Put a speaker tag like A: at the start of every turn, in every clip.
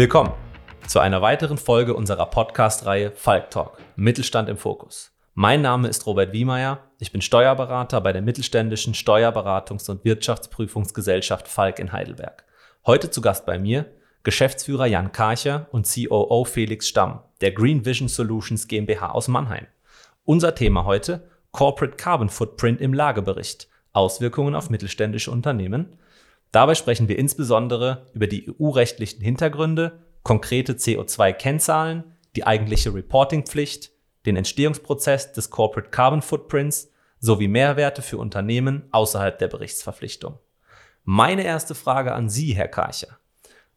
A: Willkommen zu einer weiteren Folge unserer Podcast-Reihe Falk Talk Mittelstand im Fokus. Mein Name ist Robert Wiemeyer. Ich bin Steuerberater bei der mittelständischen Steuerberatungs- und Wirtschaftsprüfungsgesellschaft Falk in Heidelberg. Heute zu Gast bei mir Geschäftsführer Jan Karcher und COO Felix Stamm der Green Vision Solutions GmbH aus Mannheim. Unser Thema heute Corporate Carbon Footprint im Lagebericht. Auswirkungen auf mittelständische Unternehmen. Dabei sprechen wir insbesondere über die EU-rechtlichen Hintergründe, konkrete CO2-Kennzahlen, die eigentliche Reportingpflicht, den Entstehungsprozess des Corporate Carbon Footprints sowie Mehrwerte für Unternehmen außerhalb der Berichtsverpflichtung. Meine erste Frage an Sie, Herr Karcher.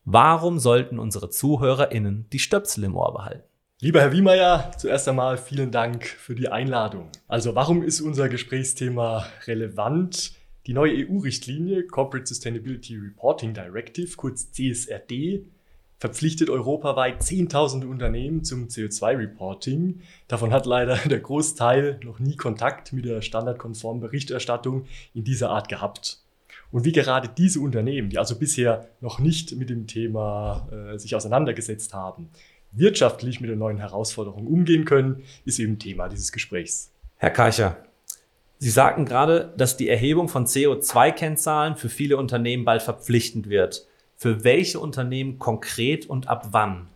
A: Warum sollten unsere ZuhörerInnen die Stöpsel im Ohr behalten?
B: Lieber Herr Wiemeyer, zuerst einmal vielen Dank für die Einladung. Also warum ist unser Gesprächsthema relevant? Die neue EU-Richtlinie Corporate Sustainability Reporting Directive, kurz CSRD, verpflichtet europaweit Zehntausende Unternehmen zum CO2-Reporting. Davon hat leider der Großteil noch nie Kontakt mit der standardkonformen Berichterstattung in dieser Art gehabt. Und wie gerade diese Unternehmen, die also bisher noch nicht mit dem Thema äh, sich auseinandergesetzt haben, wirtschaftlich mit den neuen Herausforderungen umgehen können, ist eben Thema dieses Gesprächs.
A: Herr Karcher, Sie sagten gerade, dass die Erhebung von CO2-Kennzahlen für viele Unternehmen bald verpflichtend wird. Für welche Unternehmen konkret und ab wann?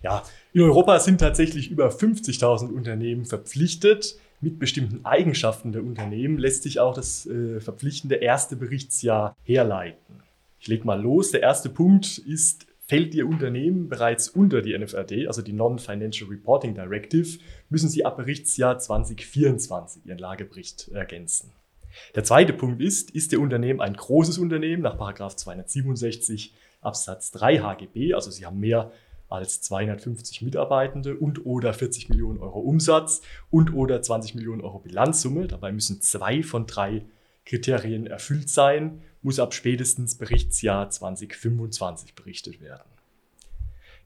B: Ja, in Europa sind tatsächlich über 50.000 Unternehmen verpflichtet. Mit bestimmten Eigenschaften der Unternehmen lässt sich auch das äh, verpflichtende erste Berichtsjahr herleiten. Ich lege mal los. Der erste Punkt ist Fällt Ihr Unternehmen bereits unter die NFRD, also die Non-Financial Reporting Directive, müssen Sie ab Berichtsjahr 2024 Ihren Lagebericht ergänzen. Der zweite Punkt ist, ist Ihr Unternehmen ein großes Unternehmen nach 267 Absatz 3 HGB, also Sie haben mehr als 250 Mitarbeitende und oder 40 Millionen Euro Umsatz und oder 20 Millionen Euro Bilanzsumme. Dabei müssen zwei von drei Kriterien erfüllt sein muss ab spätestens Berichtsjahr 2025 berichtet werden.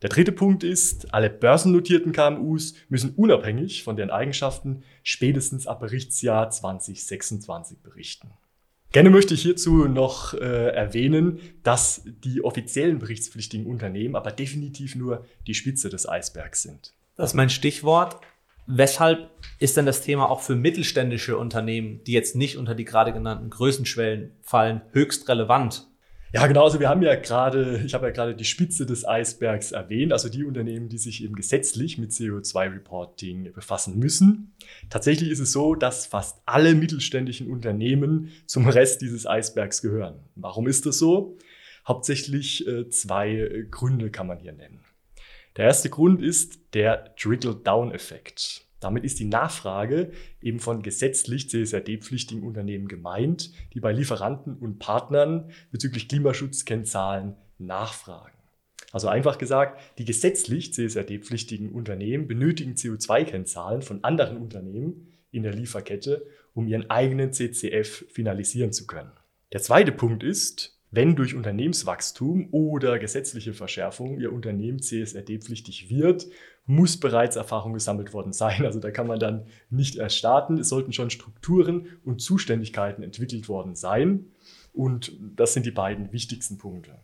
B: Der dritte Punkt ist, alle börsennotierten KMUs müssen unabhängig von deren Eigenschaften spätestens ab Berichtsjahr 2026 berichten. Gerne möchte ich hierzu noch äh, erwähnen, dass die offiziellen berichtspflichtigen Unternehmen aber definitiv nur die Spitze des Eisbergs sind.
A: Das ist mein Stichwort. Weshalb ist denn das Thema auch für mittelständische Unternehmen, die jetzt nicht unter die gerade genannten Größenschwellen fallen, höchst relevant?
B: Ja, genau. Also wir haben ja gerade, ich habe ja gerade die Spitze des Eisbergs erwähnt, also die Unternehmen, die sich eben gesetzlich mit CO2-Reporting befassen müssen. Tatsächlich ist es so, dass fast alle mittelständischen Unternehmen zum Rest dieses Eisbergs gehören. Warum ist das so? Hauptsächlich äh, zwei Gründe kann man hier nennen. Der erste Grund ist der Trickle-Down-Effekt. Damit ist die Nachfrage eben von gesetzlich CSRD-pflichtigen Unternehmen gemeint, die bei Lieferanten und Partnern bezüglich Klimaschutzkennzahlen nachfragen. Also einfach gesagt, die gesetzlich CSRD-pflichtigen Unternehmen benötigen CO2-Kennzahlen von anderen Unternehmen in der Lieferkette, um ihren eigenen CCF finalisieren zu können. Der zweite Punkt ist, wenn durch Unternehmenswachstum oder gesetzliche Verschärfung Ihr Unternehmen CSRD-pflichtig wird, muss bereits Erfahrung gesammelt worden sein. Also da kann man dann nicht erst starten. Es sollten schon Strukturen und Zuständigkeiten entwickelt worden sein. Und das sind die beiden wichtigsten Punkte.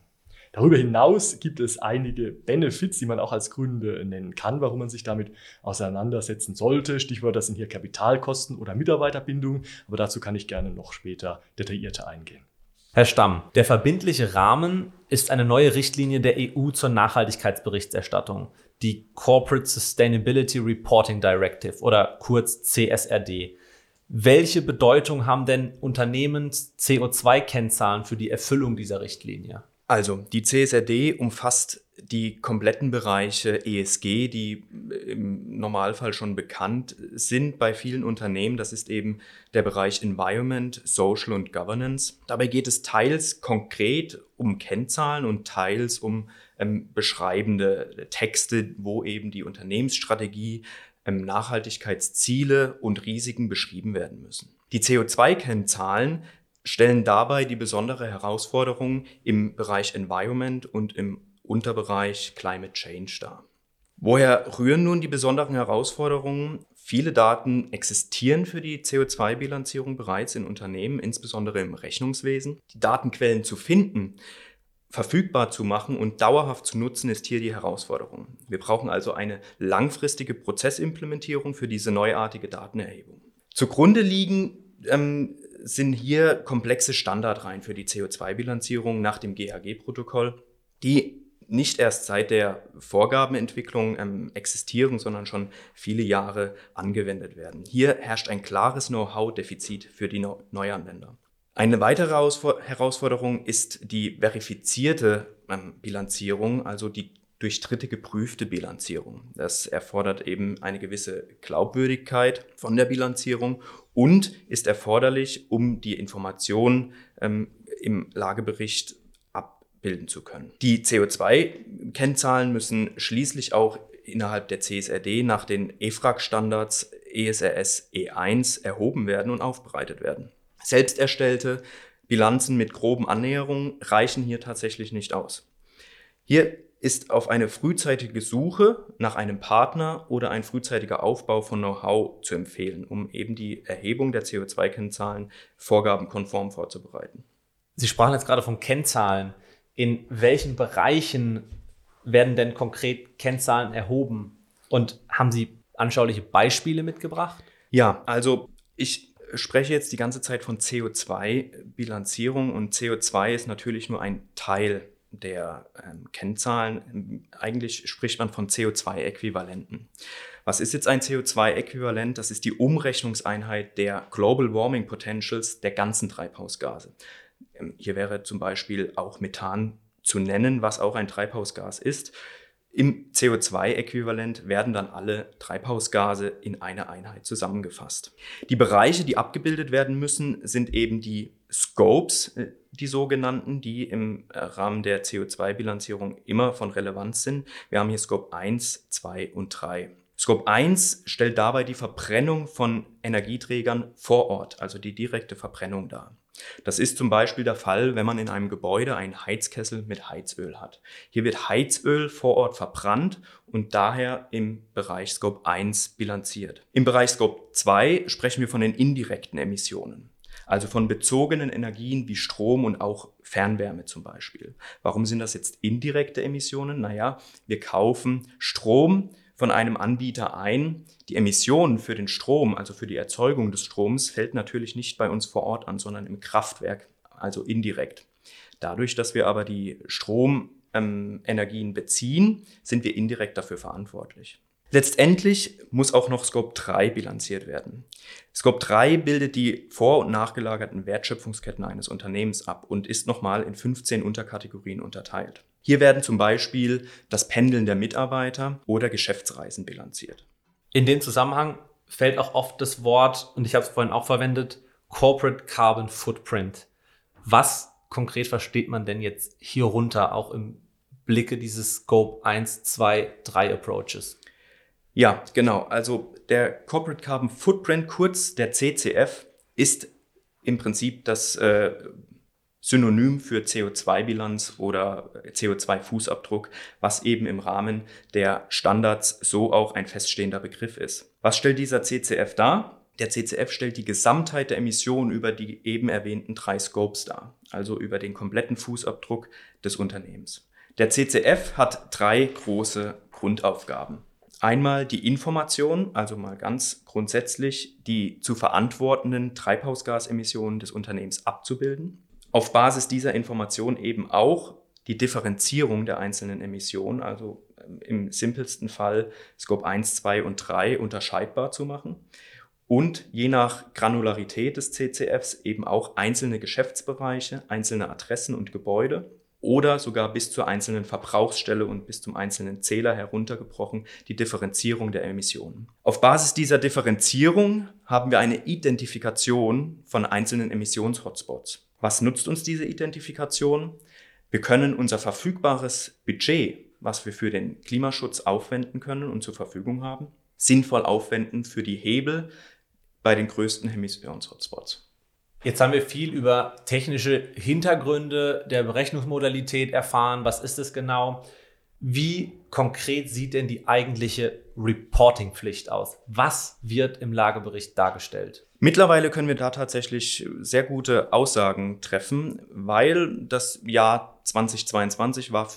B: Darüber hinaus gibt es einige Benefits, die man auch als Gründe nennen kann, warum man sich damit auseinandersetzen sollte. Stichwort, das sind hier Kapitalkosten oder Mitarbeiterbindung, aber dazu kann ich gerne noch später detaillierter eingehen.
A: Herr Stamm, der verbindliche Rahmen ist eine neue Richtlinie der EU zur Nachhaltigkeitsberichterstattung, die Corporate Sustainability Reporting Directive oder kurz CSRD. Welche Bedeutung haben denn Unternehmens CO2-Kennzahlen für die Erfüllung dieser Richtlinie?
C: Also, die CSRD umfasst die kompletten Bereiche ESG, die im Normalfall schon bekannt sind bei vielen Unternehmen. Das ist eben der Bereich Environment, Social und Governance. Dabei geht es teils konkret um Kennzahlen und teils um ähm, beschreibende Texte, wo eben die Unternehmensstrategie, ähm, Nachhaltigkeitsziele und Risiken beschrieben werden müssen. Die CO2-Kennzahlen stellen dabei die besondere Herausforderung im Bereich Environment und im Unterbereich Climate Change dar. Woher rühren nun die besonderen Herausforderungen? Viele Daten existieren für die CO2-Bilanzierung bereits in Unternehmen, insbesondere im Rechnungswesen. Die Datenquellen zu finden verfügbar zu machen und dauerhaft zu nutzen, ist hier die Herausforderung. Wir brauchen also eine langfristige Prozessimplementierung für diese neuartige Datenerhebung. Zugrunde liegen ähm, sind hier komplexe Standardreihen für die CO2-Bilanzierung nach dem GHG-Protokoll, die nicht erst seit der Vorgabenentwicklung ähm, existieren, sondern schon viele Jahre angewendet werden. Hier herrscht ein klares Know-how-Defizit für die no Neuanwender. Eine weitere Herausforderung ist die verifizierte ähm, Bilanzierung, also die durch Dritte geprüfte Bilanzierung. Das erfordert eben eine gewisse Glaubwürdigkeit von der Bilanzierung und ist erforderlich, um die Informationen ähm, im Lagebericht abbilden zu können. Die CO2-Kennzahlen müssen schließlich auch innerhalb der CSRD nach den EFRAG-Standards ESRS E1 erhoben werden und aufbereitet werden. Selbst erstellte Bilanzen mit groben Annäherungen reichen hier tatsächlich nicht aus. Hier ist auf eine frühzeitige Suche nach einem Partner oder ein frühzeitiger Aufbau von Know-how zu empfehlen, um eben die Erhebung der CO2-Kennzahlen vorgabenkonform vorzubereiten.
A: Sie sprachen jetzt gerade von Kennzahlen. In welchen Bereichen werden denn konkret Kennzahlen erhoben? Und haben Sie anschauliche Beispiele mitgebracht?
C: Ja, also ich spreche jetzt die ganze Zeit von CO2-Bilanzierung und CO2 ist natürlich nur ein Teil der ähm, Kennzahlen. Eigentlich spricht man von CO2-Äquivalenten. Was ist jetzt ein CO2-Äquivalent? Das ist die Umrechnungseinheit der Global Warming Potentials der ganzen Treibhausgase. Ähm, hier wäre zum Beispiel auch Methan zu nennen, was auch ein Treibhausgas ist. Im CO2-Äquivalent werden dann alle Treibhausgase in eine Einheit zusammengefasst. Die Bereiche, die abgebildet werden müssen, sind eben die Scopes, äh, die sogenannten, die im äh, Rahmen der CO2-Bilanzierung immer von Relevanz sind. Wir haben hier Scope 1, 2 und 3. Scope 1 stellt dabei die Verbrennung von Energieträgern vor Ort, also die direkte Verbrennung dar. Das ist zum Beispiel der Fall, wenn man in einem Gebäude einen Heizkessel mit Heizöl hat. Hier wird Heizöl vor Ort verbrannt und daher im Bereich Scope 1 bilanziert. Im Bereich Scope 2 sprechen wir von den indirekten Emissionen also von bezogenen Energien wie Strom und auch Fernwärme zum Beispiel. Warum sind das jetzt indirekte Emissionen? Naja, wir kaufen Strom von einem Anbieter ein. Die Emissionen für den Strom, also für die Erzeugung des Stroms, fällt natürlich nicht bei uns vor Ort an, sondern im Kraftwerk, also indirekt. Dadurch, dass wir aber die Stromenergien ähm, beziehen, sind wir indirekt dafür verantwortlich. Letztendlich muss auch noch Scope 3 bilanziert werden. Scope 3 bildet die vor- und nachgelagerten Wertschöpfungsketten eines Unternehmens ab und ist nochmal in 15 Unterkategorien unterteilt. Hier werden zum Beispiel das Pendeln der Mitarbeiter oder Geschäftsreisen bilanziert.
A: In dem Zusammenhang fällt auch oft das Wort, und ich habe es vorhin auch verwendet, Corporate Carbon Footprint. Was konkret versteht man denn jetzt hierunter, auch im Blicke dieses Scope 1, 2, 3 Approaches?
C: Ja, genau. Also der Corporate Carbon Footprint, kurz der CCF, ist im Prinzip das äh, Synonym für CO2-Bilanz oder CO2-Fußabdruck, was eben im Rahmen der Standards so auch ein feststehender Begriff ist. Was stellt dieser CCF dar? Der CCF stellt die Gesamtheit der Emissionen über die eben erwähnten drei Scopes dar, also über den kompletten Fußabdruck des Unternehmens. Der CCF hat drei große Grundaufgaben. Einmal die Information, also mal ganz grundsätzlich die zu verantwortenden Treibhausgasemissionen des Unternehmens abzubilden. Auf Basis dieser Information eben auch die Differenzierung der einzelnen Emissionen, also ähm, im simpelsten Fall Scope 1, 2 und 3 unterscheidbar zu machen. Und je nach Granularität des CCFs eben auch einzelne Geschäftsbereiche, einzelne Adressen und Gebäude oder sogar bis zur einzelnen Verbrauchsstelle und bis zum einzelnen Zähler heruntergebrochen die Differenzierung der Emissionen. Auf Basis dieser Differenzierung haben wir eine Identifikation von einzelnen Emissionshotspots. Was nutzt uns diese Identifikation? Wir können unser verfügbares Budget, was wir für den Klimaschutz aufwenden können und zur Verfügung haben, sinnvoll aufwenden für die Hebel bei den größten Emissionshotspots.
A: Jetzt haben wir viel über technische Hintergründe der Berechnungsmodalität erfahren. Was ist es genau? Wie konkret sieht denn die eigentliche Reporting-Pflicht aus? Was wird im Lagebericht dargestellt?
C: Mittlerweile können wir da tatsächlich sehr gute Aussagen treffen, weil das Jahr 2022 war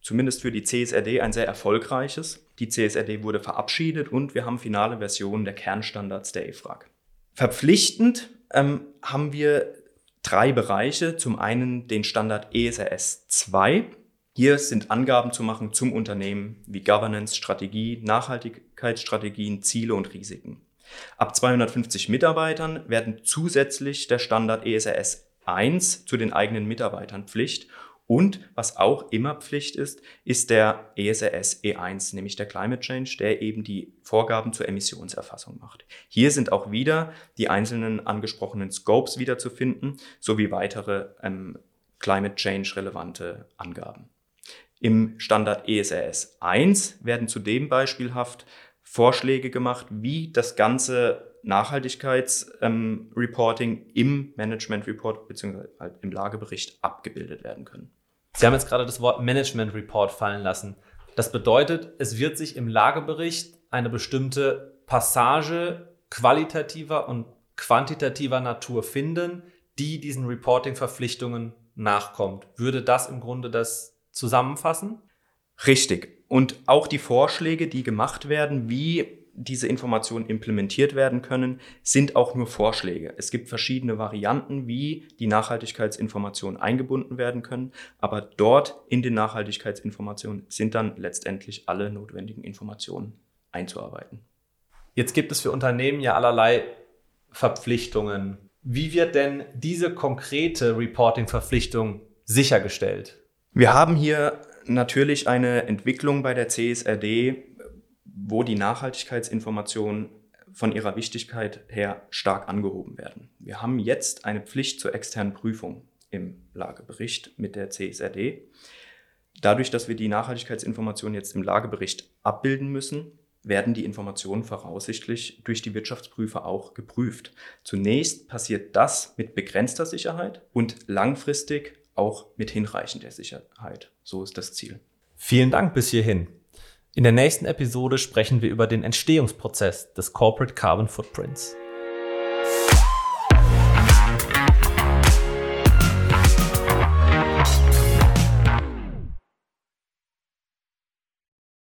C: zumindest für die CSRD ein sehr erfolgreiches. Die CSRD wurde verabschiedet und wir haben finale Versionen der Kernstandards der EFRAG. Verpflichtend ähm, haben wir drei Bereiche. Zum einen den Standard ESRS 2. Hier sind Angaben zu machen zum Unternehmen wie Governance, Strategie, Nachhaltigkeitsstrategien, Ziele und Risiken. Ab 250 Mitarbeitern werden zusätzlich der Standard ESRS 1 zu den eigenen Mitarbeitern Pflicht und was auch immer Pflicht ist, ist der ESRS E1, nämlich der Climate Change, der eben die Vorgaben zur Emissionserfassung macht. Hier sind auch wieder die einzelnen angesprochenen Scopes wiederzufinden, sowie weitere ähm, Climate Change relevante Angaben. Im Standard ESRS 1 werden zudem beispielhaft Vorschläge gemacht, wie das ganze Nachhaltigkeitsreporting ähm, im Management Report bzw. Halt im Lagebericht abgebildet werden können.
A: Sie haben jetzt gerade das Wort Management Report fallen lassen. Das bedeutet, es wird sich im Lagebericht eine bestimmte Passage qualitativer und quantitativer Natur finden, die diesen Reporting-Verpflichtungen nachkommt. Würde das im Grunde das zusammenfassen?
C: Richtig. Und auch die Vorschläge, die gemacht werden, wie diese Informationen implementiert werden können, sind auch nur Vorschläge. Es gibt verschiedene Varianten, wie die Nachhaltigkeitsinformationen eingebunden werden können, aber dort in den Nachhaltigkeitsinformationen sind dann letztendlich alle notwendigen Informationen einzuarbeiten.
A: Jetzt gibt es für Unternehmen ja allerlei Verpflichtungen. Wie wird denn diese konkrete Reporting-Verpflichtung sichergestellt?
C: Wir haben hier natürlich eine Entwicklung bei der CSRD, wo die Nachhaltigkeitsinformationen von ihrer Wichtigkeit her stark angehoben werden. Wir haben jetzt eine Pflicht zur externen Prüfung im Lagebericht mit der CSRD. Dadurch, dass wir die Nachhaltigkeitsinformationen jetzt im Lagebericht abbilden müssen, werden die Informationen voraussichtlich durch die Wirtschaftsprüfer auch geprüft. Zunächst passiert das mit begrenzter Sicherheit und langfristig auch mit hinreichender Sicherheit. So ist das Ziel.
A: Vielen Dank bis hierhin. In der nächsten Episode sprechen wir über den Entstehungsprozess des Corporate Carbon Footprints.